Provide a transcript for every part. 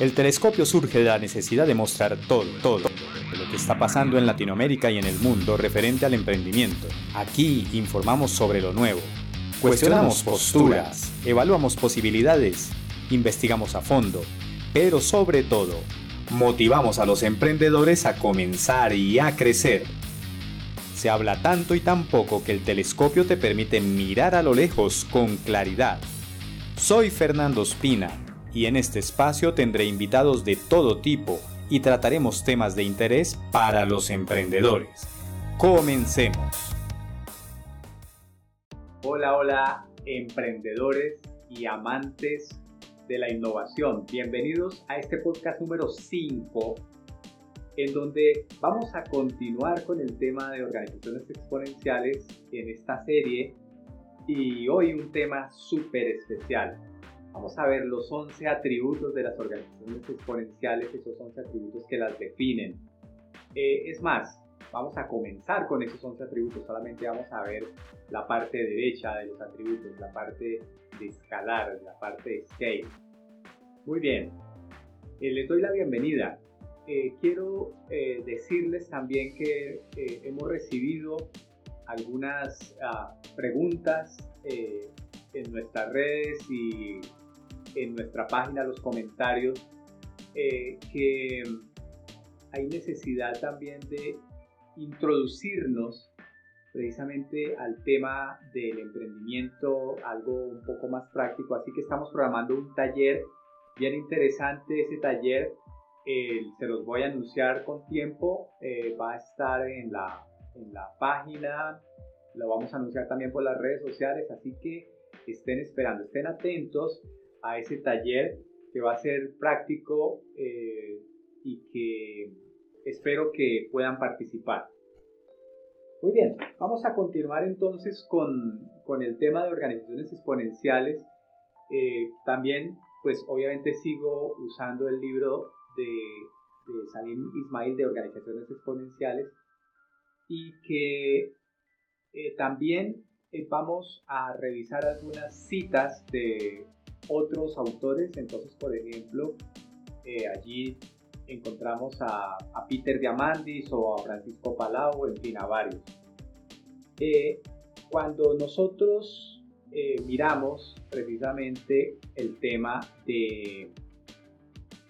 El telescopio surge de la necesidad de mostrar todo, todo, lo que está pasando en Latinoamérica y en el mundo referente al emprendimiento. Aquí informamos sobre lo nuevo, cuestionamos posturas, evaluamos posibilidades, investigamos a fondo, pero sobre todo, motivamos a los emprendedores a comenzar y a crecer. Se habla tanto y tan poco que el telescopio te permite mirar a lo lejos con claridad. Soy Fernando Espina y en este espacio tendré invitados de todo tipo y trataremos temas de interés para los emprendedores. Comencemos. Hola, hola, emprendedores y amantes de la innovación. Bienvenidos a este podcast número 5, en donde vamos a continuar con el tema de organizaciones exponenciales en esta serie y hoy un tema súper especial. Vamos a ver los 11 atributos de las organizaciones exponenciales, esos 11 atributos que las definen. Eh, es más, vamos a comenzar con esos 11 atributos, solamente vamos a ver la parte derecha de los atributos, la parte de escalar, la parte de scale. Muy bien, eh, les doy la bienvenida. Eh, quiero decirles también que hemos recibido algunas ah, preguntas en nuestras redes y en nuestra página los comentarios eh, que hay necesidad también de introducirnos precisamente al tema del emprendimiento, algo un poco más práctico. Así que estamos programando un taller bien interesante. Ese taller se los voy a anunciar con tiempo. Eh, va a estar en la, en la página, lo vamos a anunciar también por las redes sociales. Así que estén esperando, estén atentos a ese taller que va a ser práctico eh, y que espero que puedan participar. Muy bien, vamos a continuar entonces con, con el tema de organizaciones exponenciales. Eh, también, pues obviamente sigo usando el libro de, de Salim Ismail de organizaciones exponenciales y que eh, también vamos a revisar algunas citas de otros autores. Entonces, por ejemplo, eh, allí encontramos a, Peter Diamandis o a Francisco Palau, en fin, a varios. Eh, cuando nosotros eh, miramos precisamente el tema de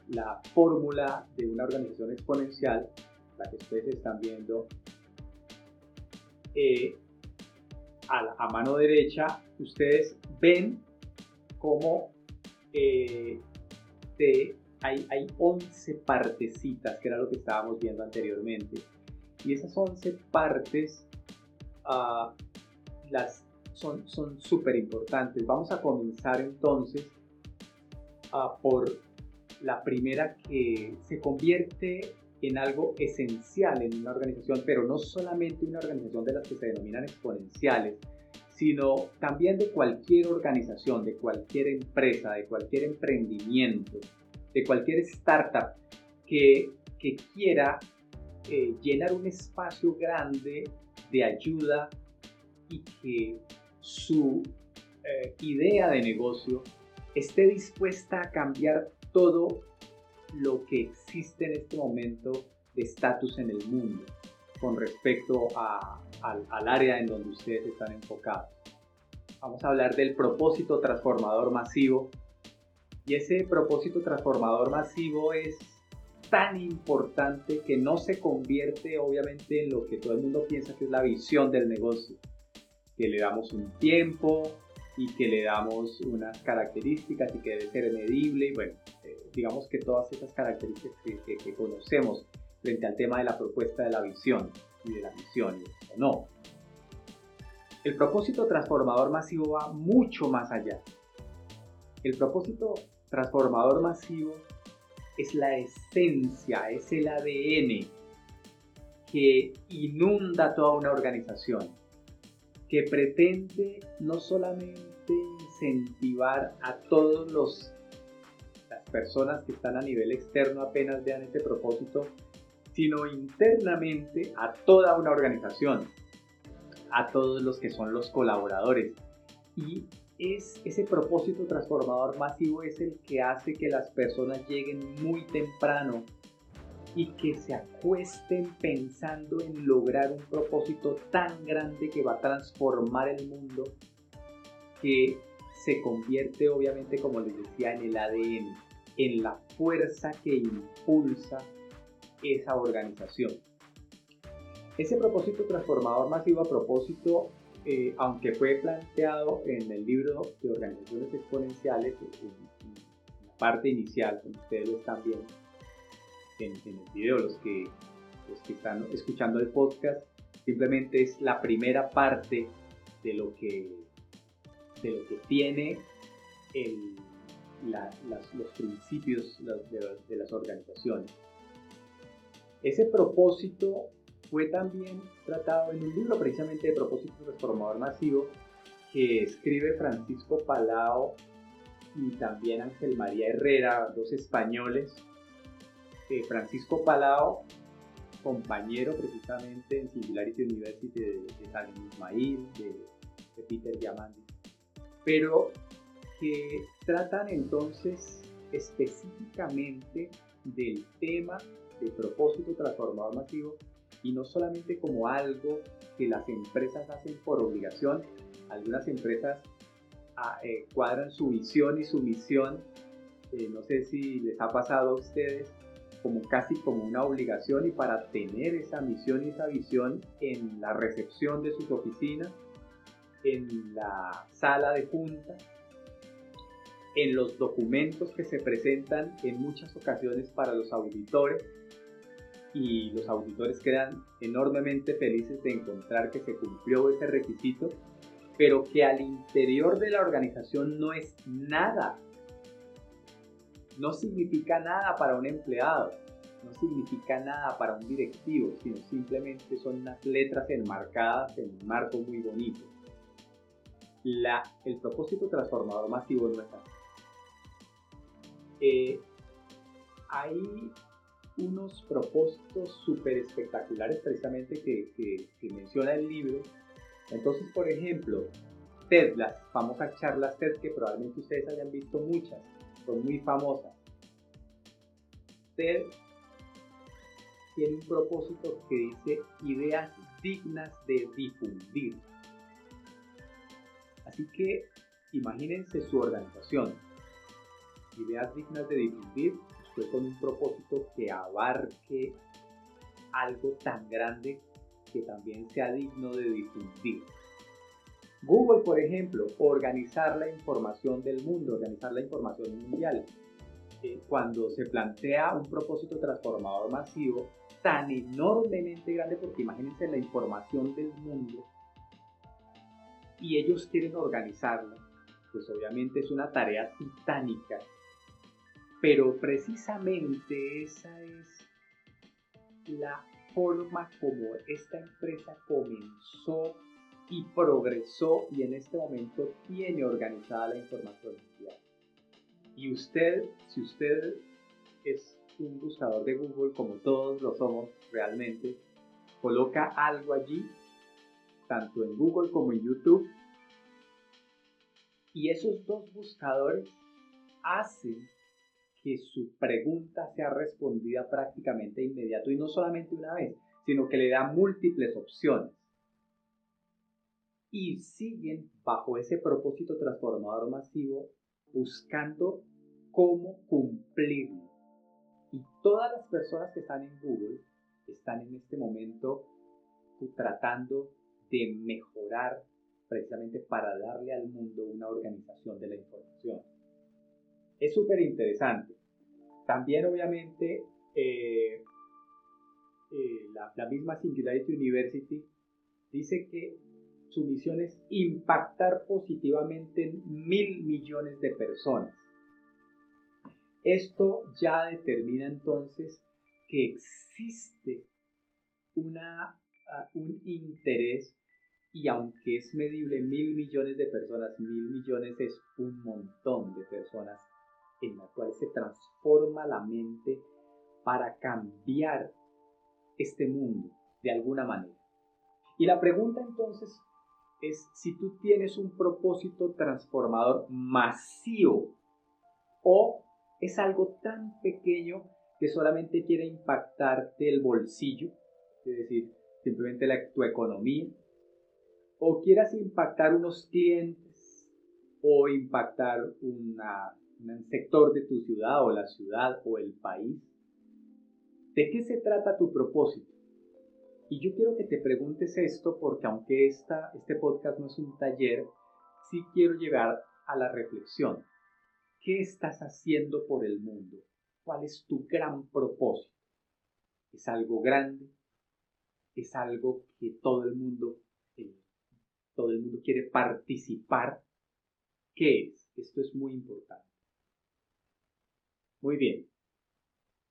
la fórmula de una organización exponencial, la que ustedes están viendo, a, a mano derecha, ustedes ven como eh, hay, hay 11 partecitas, que era lo que estábamos viendo anteriormente. Y esas 11 partes las, son súper importantes. Vamos a comenzar entonces uh, por la primera que se convierte en algo esencial en una organización, pero no solamente una organización de las que se denominan exponenciales, sino también de cualquier organización, de cualquier empresa, de cualquier emprendimiento, de cualquier startup que, quiera eh, llenar un espacio grande de ayuda y que su eh, idea de negocio esté dispuesta a cambiar todo lo que existe en este momento de estatus en el mundo con respecto a, al, área en donde ustedes están enfocados. Vamos a hablar del propósito transformador masivo. Y ese propósito transformador masivo es tan importante que no se convierte obviamente en lo que todo el mundo piensa que es la visión del negocio. Que le damos un tiempo y que le damos unas características y que debe ser medible. Y bueno, eh, digamos que todas esas características que, que conocemos frente al tema de la propuesta de la visión y de la misión, o no. El propósito transformador masivo va mucho más allá. El propósito transformador masivo es la esencia, es el ADN que inunda toda una organización, que pretende no solamente incentivar a todos los las personas que están a nivel externo apenas vean este propósito, sino internamente a toda una organización, a todos los que son los colaboradores. Y es ese propósito transformador masivo es el que hace que las personas lleguen muy temprano y que se acuesten pensando en lograr un propósito tan grande que va a transformar el mundo que se convierte obviamente como les decía en el ADN, en la fuerza que impulsa esa organización. Ese propósito transformador masivo a propósito eh, aunque fue planteado en el libro de organizaciones exponenciales, en, la parte inicial, como ustedes lo están viendo en, el video, los que, están escuchando el podcast, simplemente es la primera parte de lo que, de lo que tiene los principios de las organizaciones. Ese propósito fue también tratado en un libro precisamente de propósito transformador masivo que escribe Francisco Palao y también Ángel María Herrera, dos españoles. Eh, Francisco Palao, compañero precisamente en Singularity University de, San Ismail, de, de Peter Diamandis, pero que tratan entonces específicamente del tema de propósito transformador masivo y no solamente como algo que las empresas hacen por obligación. Algunas empresas ah, eh, cuadran su visión y su misión, eh, no sé si les ha pasado a ustedes, como casi como una obligación y para tener esa misión y esa visión en la recepción de sus oficinas, en la sala de junta, en los documentos que se presentan en muchas ocasiones para los auditores, y los auditores quedan enormemente felices de encontrar que se cumplió ese requisito, pero que al interior de la organización no es nada. No significa nada para un empleado, no significa nada para un directivo, sino simplemente son unas letras enmarcadas en un marco muy bonito. La, el propósito transformador masivo no es así. Eh, hay unos propósitos súper espectaculares precisamente que, menciona el libro. Entonces, por ejemplo, TED, las famosas charlas TED que probablemente ustedes hayan visto muchas, son muy famosas. TED tiene un propósito que dice ideas dignas de difundir. Así que imagínense su organización. Ideas dignas de difundir con un propósito que abarque algo tan grande que también sea digno de difundir. Google, por ejemplo, organizar la información del mundo, organizar la información mundial. Eh, cuando se plantea un propósito transformador masivo tan enormemente grande, porque imagínense la información del mundo, y ellos quieren organizarla, pues obviamente es una tarea titánica pero precisamente esa es la forma como esta empresa comenzó y progresó y en este momento tiene organizada la información mundial. Y usted, si usted es un buscador de Google, como todos lo somos realmente, coloca algo allí, tanto en Google como en YouTube, y esos dos buscadores hacen que su pregunta sea respondida prácticamente de inmediato y no solamente una vez, sino que le da múltiples opciones. Y siguen bajo ese propósito transformador masivo buscando cómo cumplirlo. Y todas las personas que están en Google están en este momento tratando de mejorar precisamente para darle al mundo una organización de la información es súper interesante. También obviamente eh, eh, la, misma Singularity University dice que su misión es impactar positivamente en mil millones de personas. Esto ya determina entonces que existe una, ah, un interés y aunque es medible mil millones de personas, mil millones es un montón de personas en la cual se transforma la mente para cambiar este mundo de alguna manera. Y la pregunta entonces es si tú tienes un propósito transformador masivo o es algo tan pequeño que solamente quiere impactarte el bolsillo, es decir, simplemente la, tu economía, o quieras impactar unos clientes o impactar una, un sector de tu ciudad o la ciudad o el país. ¿De qué se trata tu propósito? Y yo quiero que te preguntes esto porque aunque este podcast no es un taller, sí quiero llegar a la reflexión. ¿Qué estás haciendo por el mundo? ¿Cuál es tu gran propósito? ¿Es algo grande? ¿Es algo que todo el mundo, eh, todo el mundo quiere participar? ¿Qué es? Esto es muy importante. Muy bien.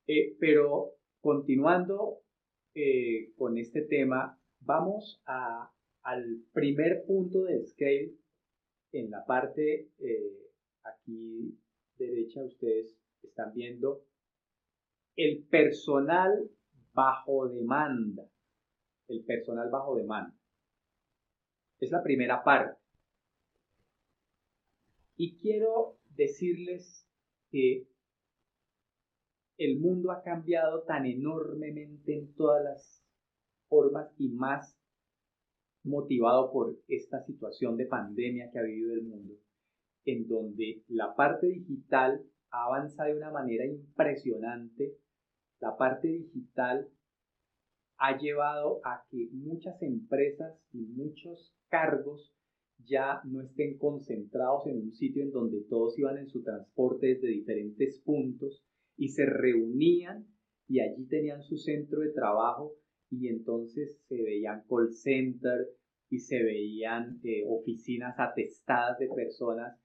Eh, pero continuando eh, con este tema, vamos a, al primer punto de scale en la parte aquí derecha ustedes están viendo el personal bajo demanda. El personal bajo demanda. Es la primera parte. Y quiero decirles que el mundo ha cambiado tan enormemente en todas las formas y más motivado por esta situación de pandemia que ha vivido el mundo, en donde la parte digital avanza de una manera impresionante. La parte digital ha llevado a que muchas empresas y muchos cargos ya no estén concentrados en un sitio en donde todos iban en su transporte desde diferentes puntos y se reunían y allí tenían su centro de trabajo y entonces se veían call center y se veían eh, oficinas atestadas de personas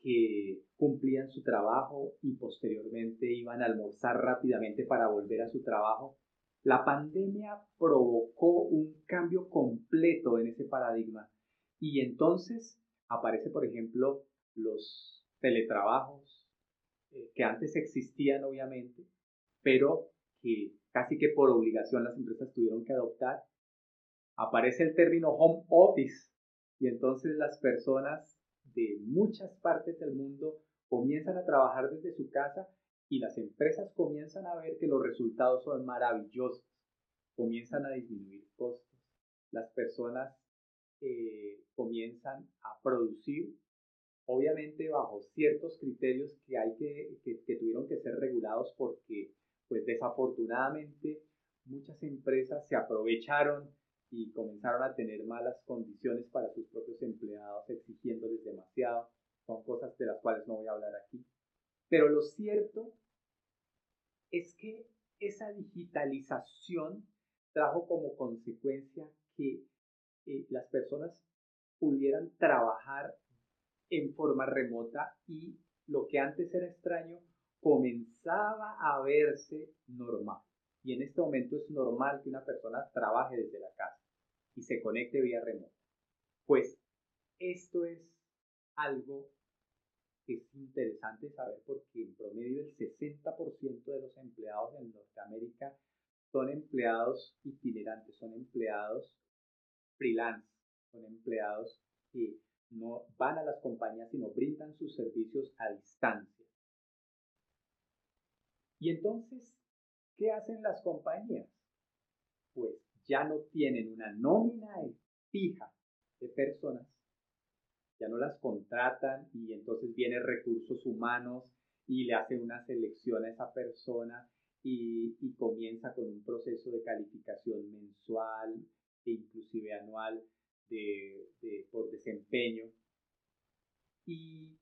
que cumplían su trabajo y posteriormente iban a almorzar rápidamente para volver a su trabajo. La pandemia provocó un cambio completo en ese paradigma y entonces aparece, por ejemplo, los teletrabajos eh, que antes existían obviamente, pero que casi que por obligación las empresas tuvieron que adoptar. Aparece el término home office y entonces las personas de muchas partes del mundo comienzan a trabajar desde su casa y las empresas comienzan a ver que los resultados son maravillosos, comienzan a disminuir costos, las personas eh, comienzan a producir, obviamente bajo ciertos criterios que, hay que, que tuvieron que ser regulados porque, pues desafortunadamente, muchas empresas se aprovecharon y comenzaron a tener malas condiciones para sus propios empleados, exigiéndoles demasiado. Son cosas de las cuales no voy a hablar aquí. Pero lo cierto es que esa digitalización trajo como consecuencia que eh, las personas pudieran trabajar en forma remota y lo que antes era extraño comenzaba a verse normal. Y en este momento es normal que una persona trabaje desde la casa y se conecte vía remota. Pues esto es algo que es interesante saber porque en promedio el 60% de los empleados en Norteamérica son empleados itinerantes, son empleados freelance, son empleados que no van a las compañías sino brindan sus servicios a distancia. Y entonces, ¿qué hacen las compañías? Pues ya no tienen una nómina fija de personas, ya no las contratan y entonces viene recursos humanos y le hacen una selección a esa persona y, comienza con un proceso de calificación mensual e inclusive anual de, por desempeño. Y,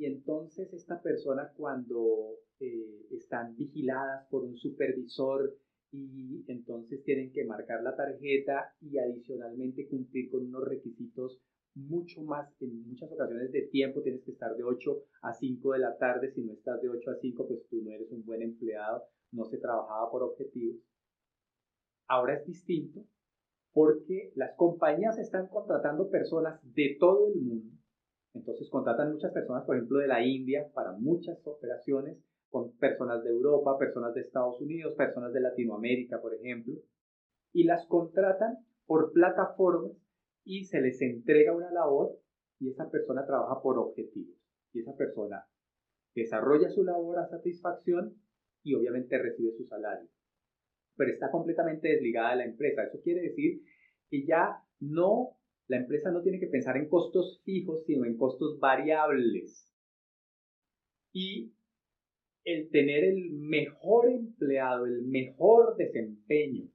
entonces esta persona cuando eh, están vigiladas por un supervisor y entonces tienen que marcar la tarjeta y adicionalmente cumplir con unos requisitos mucho más, en muchas ocasiones de tiempo, tienes que estar de 8 a 5 de la tarde, si no estás de 8 a 5, pues tú no eres un buen empleado, no se trabajaba por objetivos. Ahora es distinto porque las compañías están contratando personas de todo el mundo, entonces contratan muchas personas, por ejemplo, de la India para muchas operaciones, con personas de Europa, personas de Estados Unidos, personas de Latinoamérica, por ejemplo, y las contratan por plataformas y se les entrega una labor y esa persona trabaja por objetivos. Y esa persona desarrolla su labor a satisfacción y obviamente recibe su salario. Pero está completamente desligada de la empresa. Eso quiere decir que ya no, la empresa no tiene que pensar en costos fijos, sino en costos variables. Y el tener el mejor empleado, el mejor desempeño,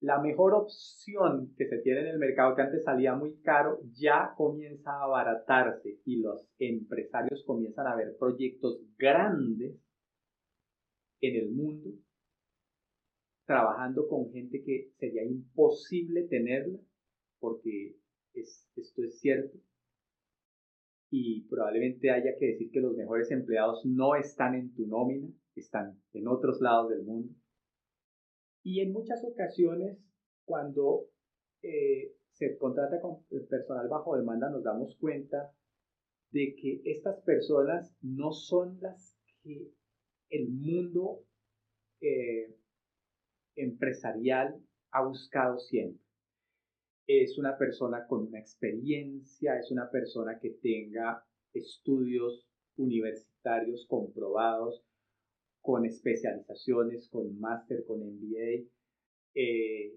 la mejor opción que se tiene en el mercado que antes salía muy caro ya comienza a abaratarse y los empresarios comienzan a ver proyectos grandes en el mundo trabajando con gente que sería imposible tenerla porque esto es cierto y probablemente haya que decir que los mejores empleados no están en tu nómina, están en otros lados del mundo. Y en muchas ocasiones, cuando eh, se contrata con personal bajo demanda, nos damos cuenta de que estas personas no son las que el mundo eh, empresarial ha buscado siempre. Es una persona con una experiencia, es una persona que tenga estudios universitarios comprobados, con especializaciones, con máster, con MBA, eh,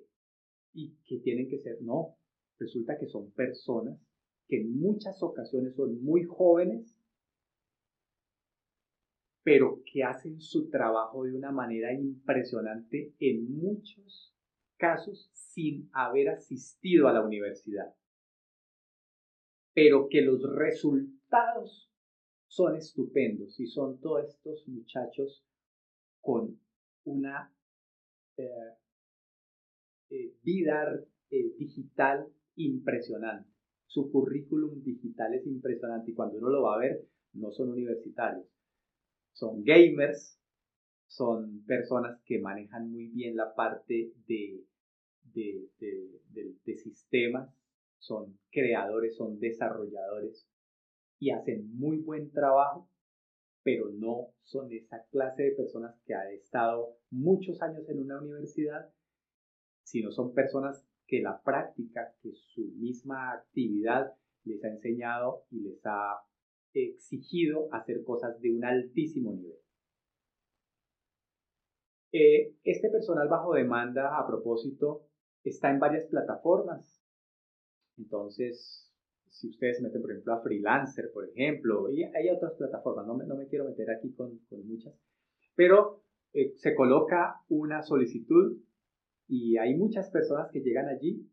y que tienen que ser, no, resulta que son personas que en muchas ocasiones son muy jóvenes, pero que hacen su trabajo de una manera impresionante en muchos casos sin haber asistido a la universidad, pero que los resultados son estupendos y son todos estos muchachos con una eh, eh, vida eh, digital impresionante. Su currículum digital es impresionante y cuando uno lo va a ver, no son universitarios, son gamers, son personas que manejan muy bien la parte de de, sistemas, son creadores, son desarrolladores y hacen muy buen trabajo, pero no son esa clase de personas que ha estado muchos años en una universidad, sino son personas que la práctica, que su misma actividad les ha enseñado y les ha exigido hacer cosas de un altísimo nivel. Eh, este personal bajo demanda, a propósito, está en varias plataformas. Entonces, si ustedes meten, por ejemplo, a Freelancer, por ejemplo, y hay otras plataformas, no me, no me quiero meter aquí con, muchas, pero eh, se coloca una solicitud y hay muchas personas que llegan allí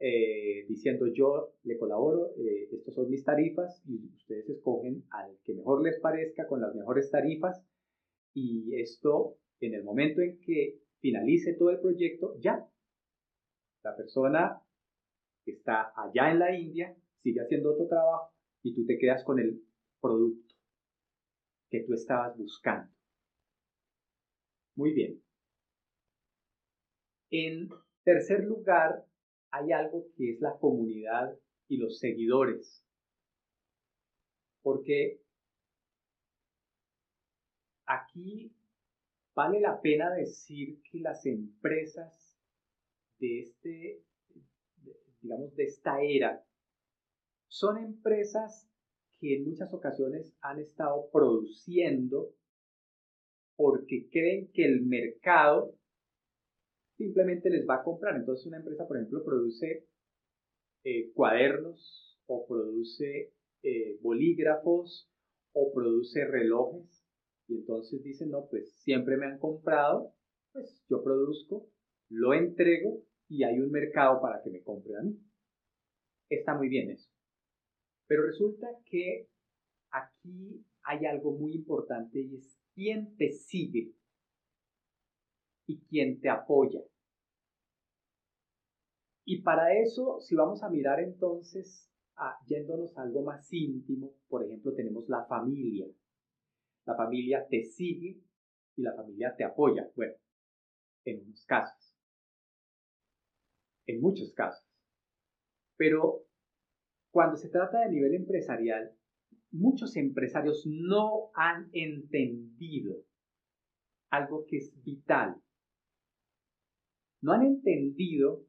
eh, diciendo yo le colaboro, eh, estas son mis tarifas y ustedes escogen al que mejor les parezca con las mejores tarifas y esto en el momento en que finalice todo el proyecto ya la persona que está allá en la India sigue haciendo otro trabajo y tú te quedas con el producto que tú estabas buscando. Muy bien. En tercer lugar, hay algo que es la comunidad y los seguidores. Porque aquí vale la pena decir que las empresas de este, digamos, de esta era, son empresas que en muchas ocasiones han estado produciendo porque creen que el mercado simplemente les va a comprar. Entonces una empresa, por ejemplo, produce eh, cuadernos o produce eh, bolígrafos o produce relojes y entonces dicen, no, pues siempre me han comprado, pues yo produzco, lo entrego y hay un mercado para que me compre a mí. Está muy bien eso. Pero resulta que aquí hay algo muy importante y es quién te sigue y quién te apoya. Y para eso, si vamos a mirar entonces, yéndonos a algo más íntimo, por ejemplo, tenemos la familia. La familia te sigue y la familia te apoya. Bueno, en unos casos en muchos casos. Pero cuando se trata de nivel empresarial, muchos empresarios no han entendido algo que es vital. No han entendido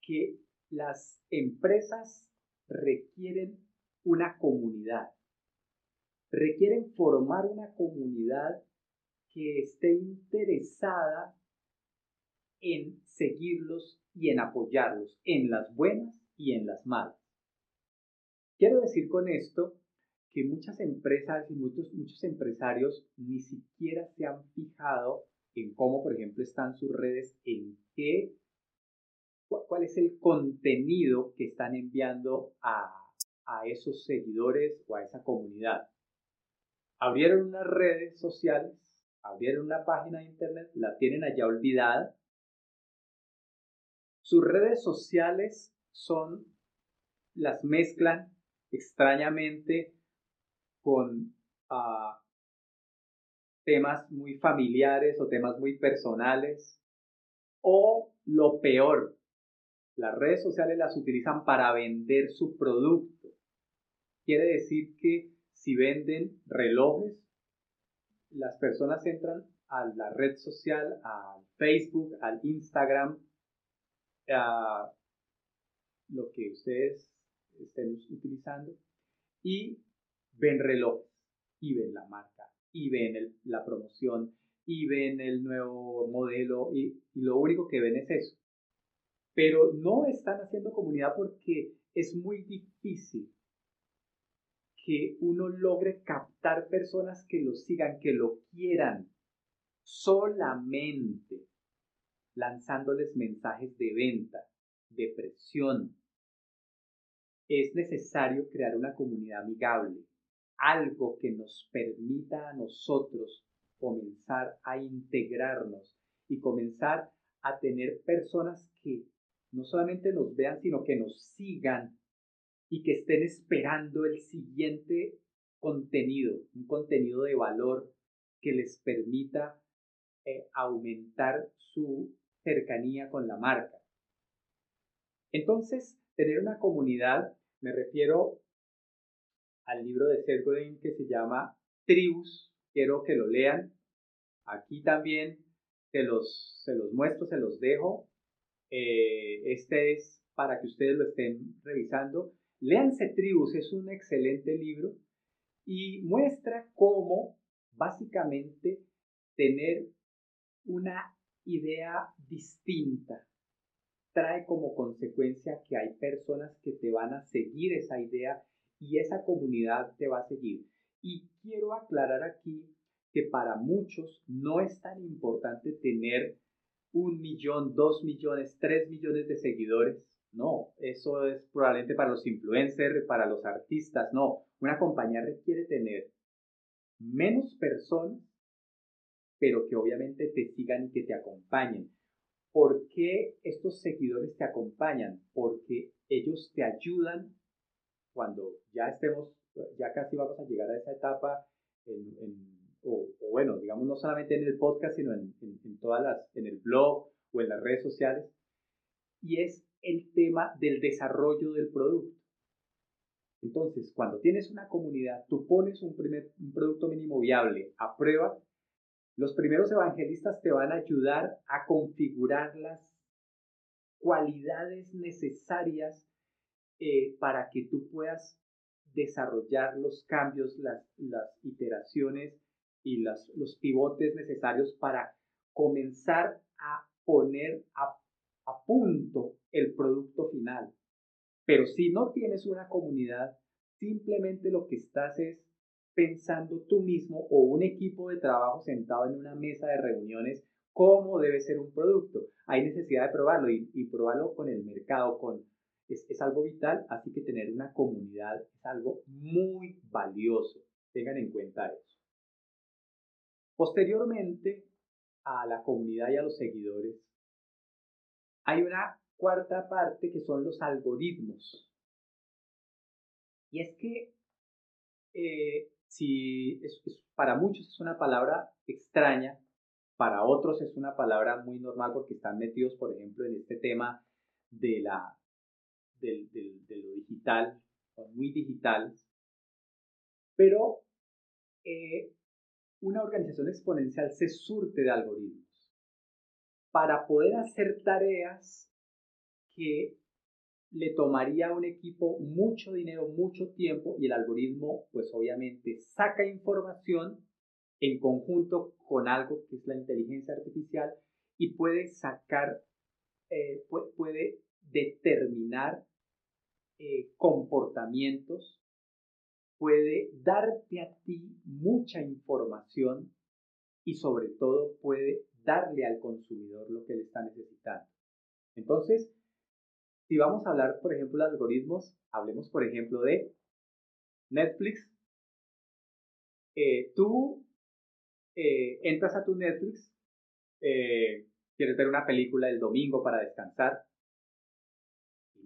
que las empresas requieren una comunidad, requieren formar una comunidad que esté interesada en seguirlos y en apoyarlos, en las buenas y en las malas. Quiero decir con esto que muchas empresas y muchos, muchos empresarios ni siquiera se han fijado en cómo, por ejemplo, están sus redes, en qué, cuál es el contenido que están enviando a, a esos seguidores o a esa comunidad. Abrieron unas redes sociales, abrieron una página de internet, la tienen allá olvidada. Sus redes sociales son, las mezclan extrañamente con ah, temas muy familiares o temas muy personales. O lo peor, las redes sociales las utilizan para vender su producto. Quiere decir que si venden relojes, las personas entran a la red social, al Facebook, al Instagram, a lo que ustedes estén utilizando y ven relojes y ven la marca y ven la promoción y ven el nuevo modelo y, lo único que ven es eso. Pero no están haciendo comunidad porque es muy difícil que uno logre captar personas que lo sigan, que lo quieran, solamente lanzándoles mensajes de venta, de presión. Es necesario crear una comunidad amigable, algo que nos permita a nosotros comenzar a integrarnos y comenzar a tener personas que no solamente nos vean, sino que nos sigan y que estén esperando el siguiente contenido, un contenido de valor que les permita eh, aumentar su cercanía con la marca. Entonces, tener una comunidad, me refiero al libro de Seth que se llama Tribus. Quiero que lo lean. Aquí también se los, se los muestro, se los dejo. Eh, este es para que ustedes lo estén revisando. Léanse Tribus, es un excelente libro y muestra cómo básicamente tener una idea distinta trae como consecuencia que hay personas que te van a seguir esa idea y esa comunidad te va a seguir. Y quiero aclarar aquí que para muchos no es tan importante tener un millón, dos millones, tres millones de seguidores. No, eso es probablemente para los influencers, para los artistas. No, una compañía requiere tener menos personas, pero que obviamente te sigan y que te acompañen. ¿Por qué estos seguidores te acompañan? Porque ellos te ayudan cuando ya estemos, ya casi vamos a llegar a esa etapa, o, bueno, digamos no solamente en el podcast, sino en, en, todas las, en el blog o en las redes sociales, y es el tema del desarrollo del producto. Entonces, cuando tienes una comunidad, tú pones un, primer, un producto mínimo viable a prueba, los primeros evangelistas te van a ayudar a configurar las cualidades necesarias eh, para que tú puedas desarrollar los cambios, las, iteraciones y las, los pivotes necesarios para comenzar a poner a, a punto el producto final. Pero si no tienes una comunidad, simplemente lo que estás es pensando tú mismo o un equipo de trabajo sentado en una mesa de reuniones cómo debe ser un producto. Hay necesidad de probarlo y, y probarlo con el mercado, con, es, algo vital, así que tener una comunidad es algo muy valioso. Tengan en cuenta eso. Posteriormente a la comunidad y a los seguidores, hay una cuarta parte que son los algoritmos. Y es que eh, si para muchos es una palabra extraña, para otros es una palabra muy normal porque están metidos, por ejemplo, en este tema de la de lo digital, son muy digitales, pero eh, una organización exponencial se surte de algoritmos para poder hacer tareas que le tomaría a un equipo mucho dinero, mucho tiempo y el algoritmo pues obviamente saca información en conjunto con algo que es la inteligencia artificial y puede sacar, eh, puede, determinar eh, comportamientos, puede darte a ti mucha información y sobre todo puede darle al consumidor lo que le está necesitando. Entonces, si vamos a hablar, por ejemplo, de algoritmos, hablemos, por ejemplo, de Netflix. Eh, tú eh, entras a tu Netflix, quieres ver una película el domingo para descansar.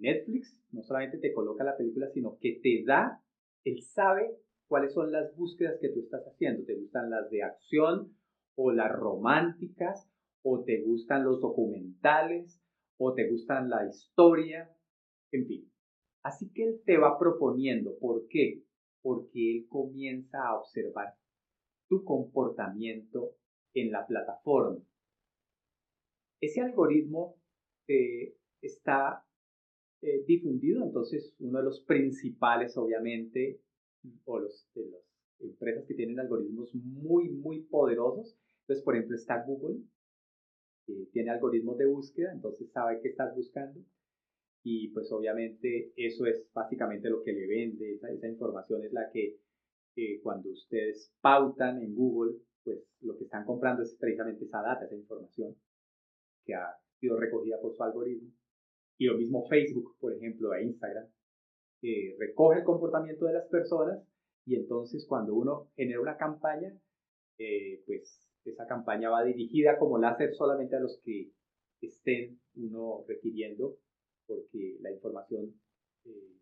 Netflix no solamente te coloca la película, sino que te da, él sabe cuáles son las búsquedas que tú estás haciendo. ¿Te gustan las de acción o las románticas? ¿O te gustan los documentales? ¿O te gustan la historia? En fin. Así que él te va proponiendo. ¿Por qué? Porque él comienza a observar tu comportamiento en la plataforma. Ese algoritmo eh, está eh, difundido, entonces uno de los principales, obviamente, o los, de las empresas que tienen algoritmos muy, muy poderosos. Entonces, por ejemplo, está Google, que tiene algoritmos de búsqueda, entonces sabe qué estás buscando. Y pues obviamente eso es básicamente lo que le vende, esa, esa información es la que cuando ustedes pautan en Google, pues lo que están comprando es precisamente esa data, esa información que ha sido recogida por su algoritmo. Y lo mismo Facebook, por ejemplo, e Instagram, recoge el comportamiento de las personas y entonces cuando uno genera una campaña, eh, pues esa campaña va dirigida como láser solamente a los que estén uno requiriendo, porque la información eh,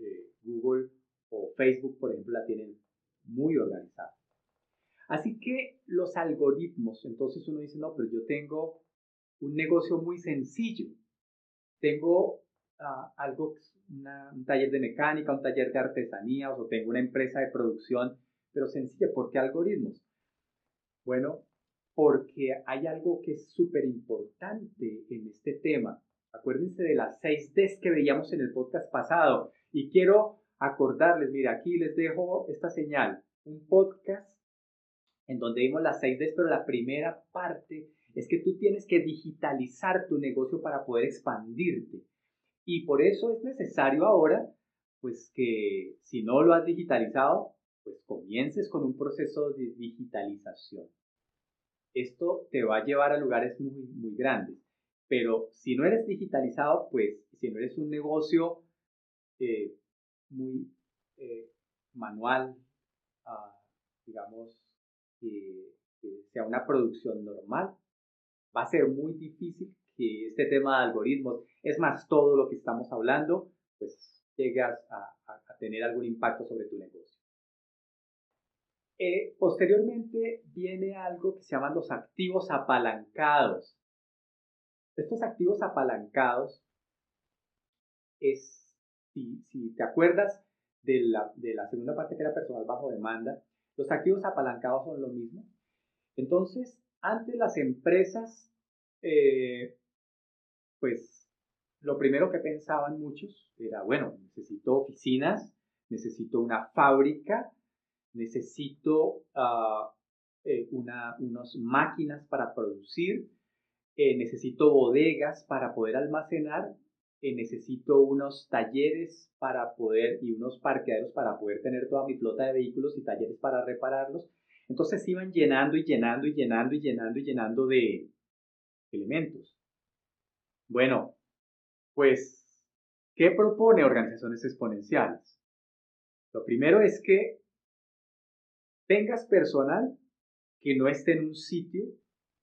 eh, Google o Facebook, por ejemplo, la tienen muy organizada. Así que los algoritmos, entonces uno dice, no, pero yo tengo un negocio muy sencillo. Tengo ah, algo, un taller de mecánica, un taller de artesanía, o tengo una empresa de producción, pero sencilla. ¿Por qué algoritmos? Bueno, porque hay algo que es súper importante en este tema. Acuérdense de las seis Ds que veíamos en el podcast pasado. Y quiero acordarles, mira, aquí les dejo esta señal, un podcast en donde vimos las seis Ds, pero la primera parte es que tú tienes que digitalizar tu negocio para poder expandirte. Y por eso es necesario ahora, pues que si no lo has digitalizado, pues comiences con un proceso de digitalización. Esto te va a llevar a lugares muy, muy grandes. Pero si no eres digitalizado, pues si no eres un negocio eh, muy eh, manual, ah, digamos, que, sea una producción normal. Va a ser muy difícil que este tema de algoritmos, es más, todo lo que estamos hablando, pues llegas a, tener algún impacto sobre tu negocio. Eh, posteriormente viene algo que se llaman los activos apalancados. Estos activos apalancados es si, te acuerdas de la, de la segunda parte que era personal bajo demanda, los activos apalancados son lo mismo. Entonces, antes las empresas, eh, pues lo primero que pensaban muchos era, bueno, necesito oficinas, necesito una fábrica, necesito uh, eh, unas máquinas para producir, eh, necesito bodegas para poder almacenar necesito unos talleres para poder y unos parqueaderos para poder tener toda mi flota de vehículos y talleres para repararlos. Entonces iban llenando y llenando y llenando y llenando y llenando de elementos. Bueno, pues, ¿qué propone organizaciones exponenciales? Lo primero es que tengas personal que no esté en un sitio,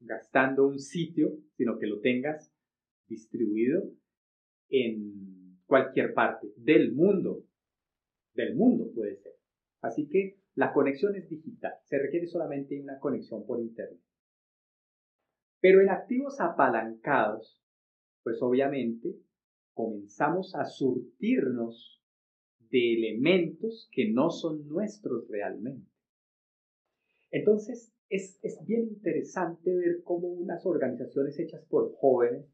gastando un sitio, sino que lo tengas distribuido en cualquier parte del mundo. Del mundo puede ser. Así que la conexión es digital. Se requiere solamente una conexión por Internet. Pero en activos apalancados, pues obviamente comenzamos a surtirnos de elementos que no son nuestros realmente. Entonces, es, es, bien interesante ver cómo unas organizaciones hechas por jóvenes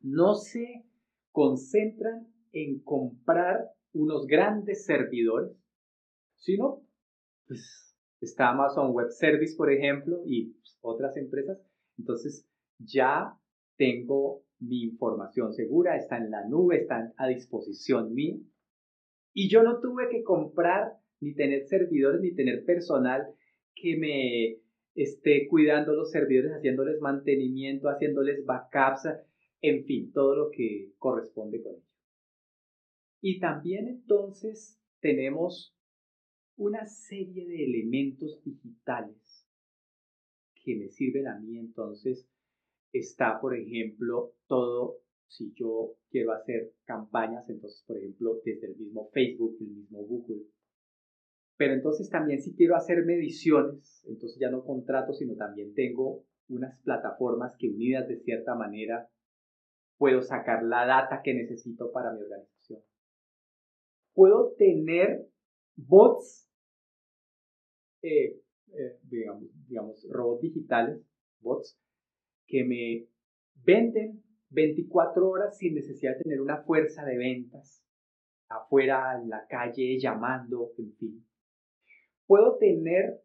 no se concentran en comprar unos grandes servidores, sino pues está Amazon Web Service, por ejemplo, y pues, otras empresas. Entonces ya tengo mi información segura, está en la nube, está a disposición mía. Y yo no tuve que comprar ni tener servidores ni tener personal que me esté cuidando los servidores, haciéndoles mantenimiento, haciéndoles backups, en fin, todo lo que corresponde con ello. Y también entonces tenemos una serie de elementos digitales que me sirven a mí entonces. Está, por ejemplo, todo, si yo quiero hacer campañas, entonces, por ejemplo, desde el mismo Facebook, el mismo Google, pero entonces también si quiero hacer mediciones, entonces ya no contrato, sino también tengo unas plataformas que unidas de cierta manera puedo sacar la data que necesito para mi organización. Puedo tener bots, eh, digamos, robots digitales, bots, que me venden 24 horas sin necesidad de tener una fuerza de ventas afuera en la calle llamando, en fin. Puedo tener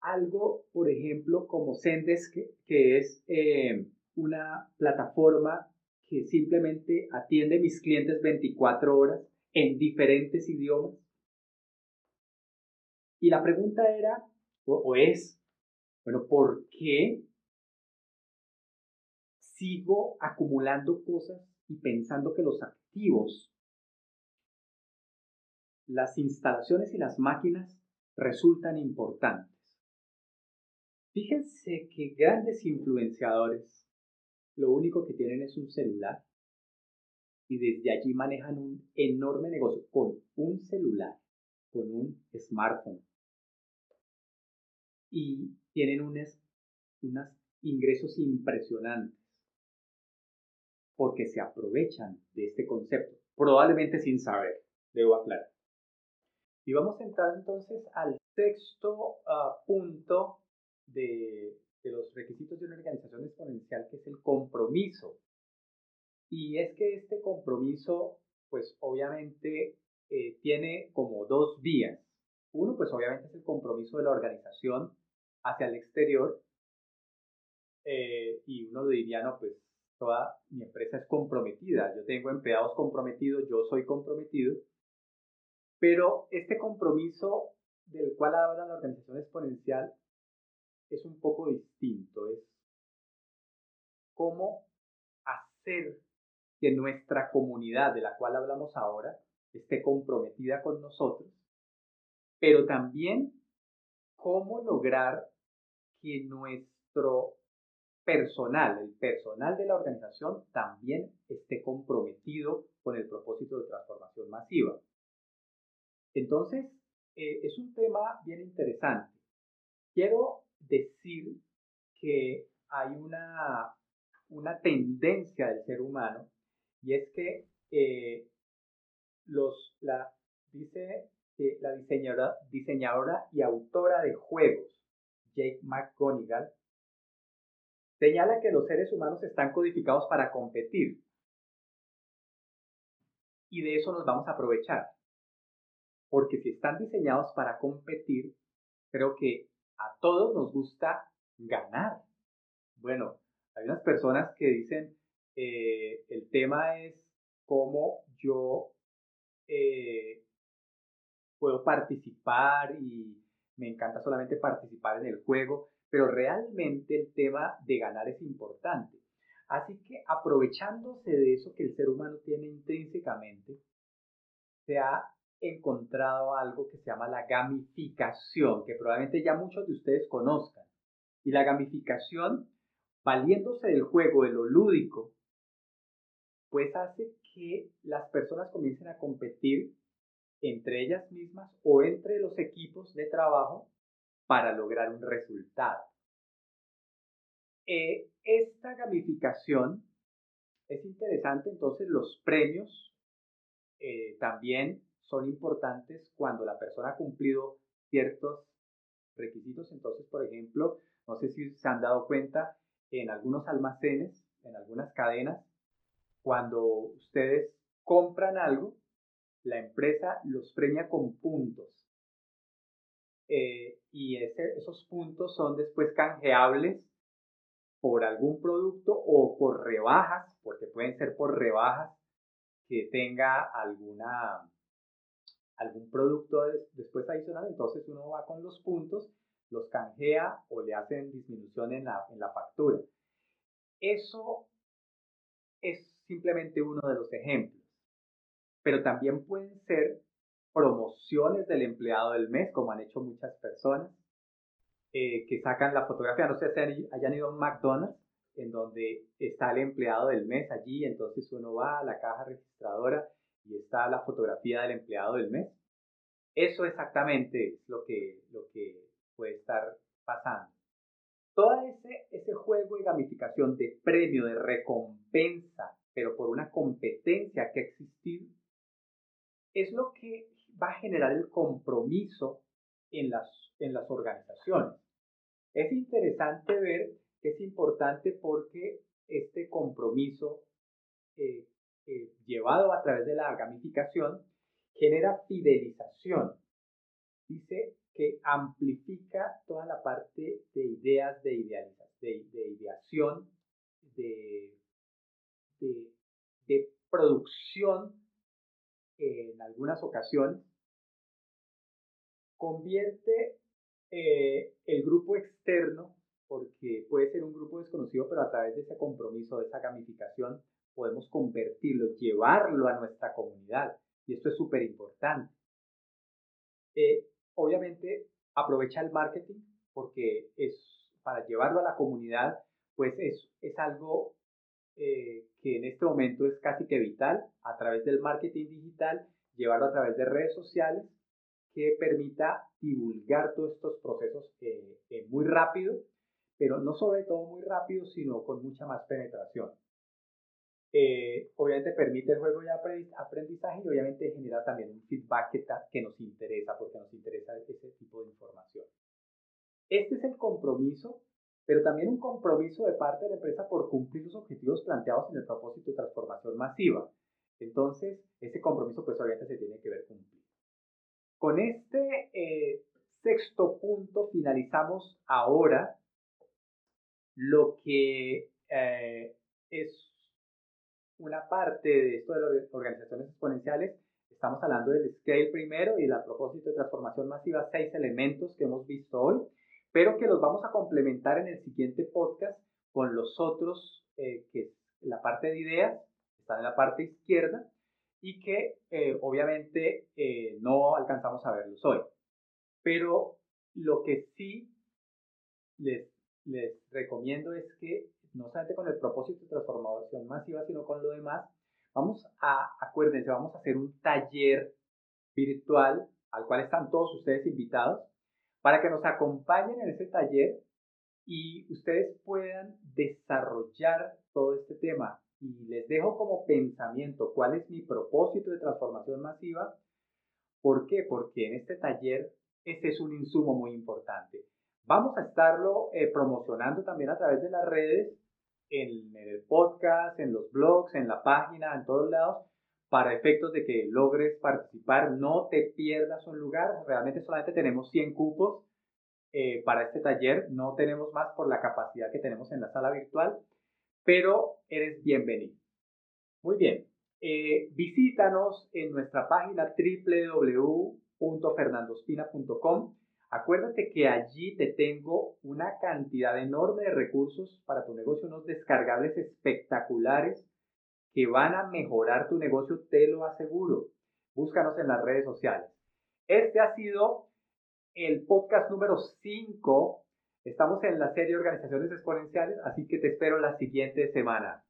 algo, por ejemplo, como Zendesk, que, es eh, una plataforma que simplemente atiende a mis clientes 24 horas en diferentes idiomas. Y la pregunta era, o, es, bueno, ¿por qué sigo acumulando cosas y pensando que los activos, las instalaciones y las máquinas resultan importantes. Fíjense que grandes influenciadores lo único que tienen es un celular y desde allí manejan un enorme negocio con un celular, con un smartphone. Y tienen unos, unos ingresos impresionantes porque se aprovechan de este concepto, probablemente sin saber, debo aclarar. Y vamos a entrar entonces al sexto ah, punto de, los requisitos de una organización exponencial, que es el compromiso. Y es que este compromiso, pues obviamente eh, tiene como dos vías. Uno, pues obviamente es el compromiso de la organización hacia el exterior. Eh, y uno diría, no, pues toda mi empresa es comprometida. Yo tengo empleados comprometidos, yo soy comprometido. Pero este compromiso del cual habla la organización exponencial es un poco distinto. Es cómo hacer que nuestra comunidad de la cual hablamos ahora esté comprometida con nosotros, pero también cómo lograr que nuestro personal, el personal de la organización, también esté comprometido con el propósito de transformación masiva. Entonces, eh, es un tema bien interesante. Quiero decir que hay una, una tendencia del ser humano y es que eh, los, la, dice que la diseñadora, diseñadora y autora de juegos, Jake McGonigal, señala que los seres humanos están codificados para competir. Y de eso nos vamos a aprovechar. Porque si están diseñados para competir, creo que a todos nos gusta ganar. Bueno, hay unas personas que dicen, eh, el tema es cómo yo eh, puedo participar y me encanta solamente participar en el juego, pero realmente el tema de ganar es importante. Así que aprovechándose de eso que el ser humano tiene intrínsecamente, se ha encontrado algo que se llama la gamificación, que probablemente ya muchos de ustedes conozcan. Y la gamificación, valiéndose del juego, de lo lúdico, pues hace que las personas comiencen a competir entre ellas mismas o entre los equipos de trabajo para lograr un resultado. Eh, esta gamificación es interesante, entonces los premios eh, también son importantes cuando la persona ha cumplido ciertos requisitos. Entonces, por ejemplo, no sé si se han dado cuenta, en algunos almacenes, en algunas cadenas, cuando ustedes compran algo, la empresa los premia con puntos. Eh, y esos puntos son después canjeables por algún producto o por rebajas, porque pueden ser por rebajas que tenga alguna algún producto después adicional, entonces uno va con los puntos, los canjea o le hacen disminución en la, en la factura. Eso es simplemente uno de los ejemplos, pero también pueden ser promociones del empleado del mes, como han hecho muchas personas, eh, que sacan la fotografía, no sé si hayan ido a un McDonald's, en donde está el empleado del mes allí, entonces uno va a la caja registradora y está la fotografía del empleado del mes. Eso exactamente es lo que, lo que puede estar pasando. Todo ese, ese juego de gamificación, de premio, de recompensa, pero por una competencia que ha existido, es lo que va a generar el compromiso en las, en las organizaciones. Es interesante ver que es importante porque este compromiso eh, eh, llevado a través de la gamificación genera fidelización. Dice que amplifica toda la parte de ideas de, idealización, de, ideación, de, de, producción en algunas ocasiones, convierte eh, el grupo externo, porque puede ser un grupo desconocido, pero a través de ese compromiso, de esa gamificación, podemos convertirlo, llevarlo a nuestra comunidad. Y esto es súper importante. Eh, obviamente aprovecha el marketing porque es para llevarlo a la comunidad, pues es, es algo eh, que en este momento es casi que vital a través del marketing digital, llevarlo a través de redes sociales que permita divulgar todos estos procesos eh, muy rápido, pero no sobre todo muy rápido, sino con mucha más penetración. Eh, obviamente permite el juego de aprendizaje y obviamente genera también un feedback que, que nos interesa, porque nos interesa ese tipo de información. Este es el compromiso, pero también un compromiso de parte de la empresa por cumplir los objetivos planteados en el propósito de transformación masiva. Entonces, ese compromiso pues obviamente se tiene que ver cumplir. Con este eh, sexto punto finalizamos ahora lo que eh, es una parte de esto de las organizaciones exponenciales, estamos hablando del scale primero y la propósito de transformación masiva, seis elementos que hemos visto hoy, pero que los vamos a complementar en el siguiente podcast con los otros, eh, que es la parte de ideas, están en la parte izquierda, y que eh, obviamente eh, no alcanzamos a verlos hoy. Pero lo que sí les, les recomiendo es que no solamente con el propósito de transformación masiva, sino con lo demás, vamos a, acuérdense, vamos a hacer un taller virtual al cual están todos ustedes invitados para que nos acompañen en ese taller y ustedes puedan desarrollar todo este tema. Y les dejo como pensamiento cuál es mi propósito de transformación masiva. ¿Por qué? Porque en este taller ese es un insumo muy importante. Vamos a estarlo eh, promocionando también a través de las redes en, el podcast, en los blogs, en la página, en todos lados, para efectos de que logres participar, no te pierdas un lugar. Realmente solamente tenemos 100 cupos eh, para este taller, no tenemos más por la capacidad que tenemos en la sala virtual, pero eres bienvenido. Muy bien, eh, visítanos en nuestra página www.fernandospina.com Acuérdate que allí te tengo una cantidad enorme de recursos para tu negocio, unos descargables espectaculares que van a mejorar tu negocio, te lo aseguro. Búscanos en las redes sociales. Este ha sido el podcast número 5. Estamos en la serie Organizaciones Exponenciales, así que te espero la siguiente semana.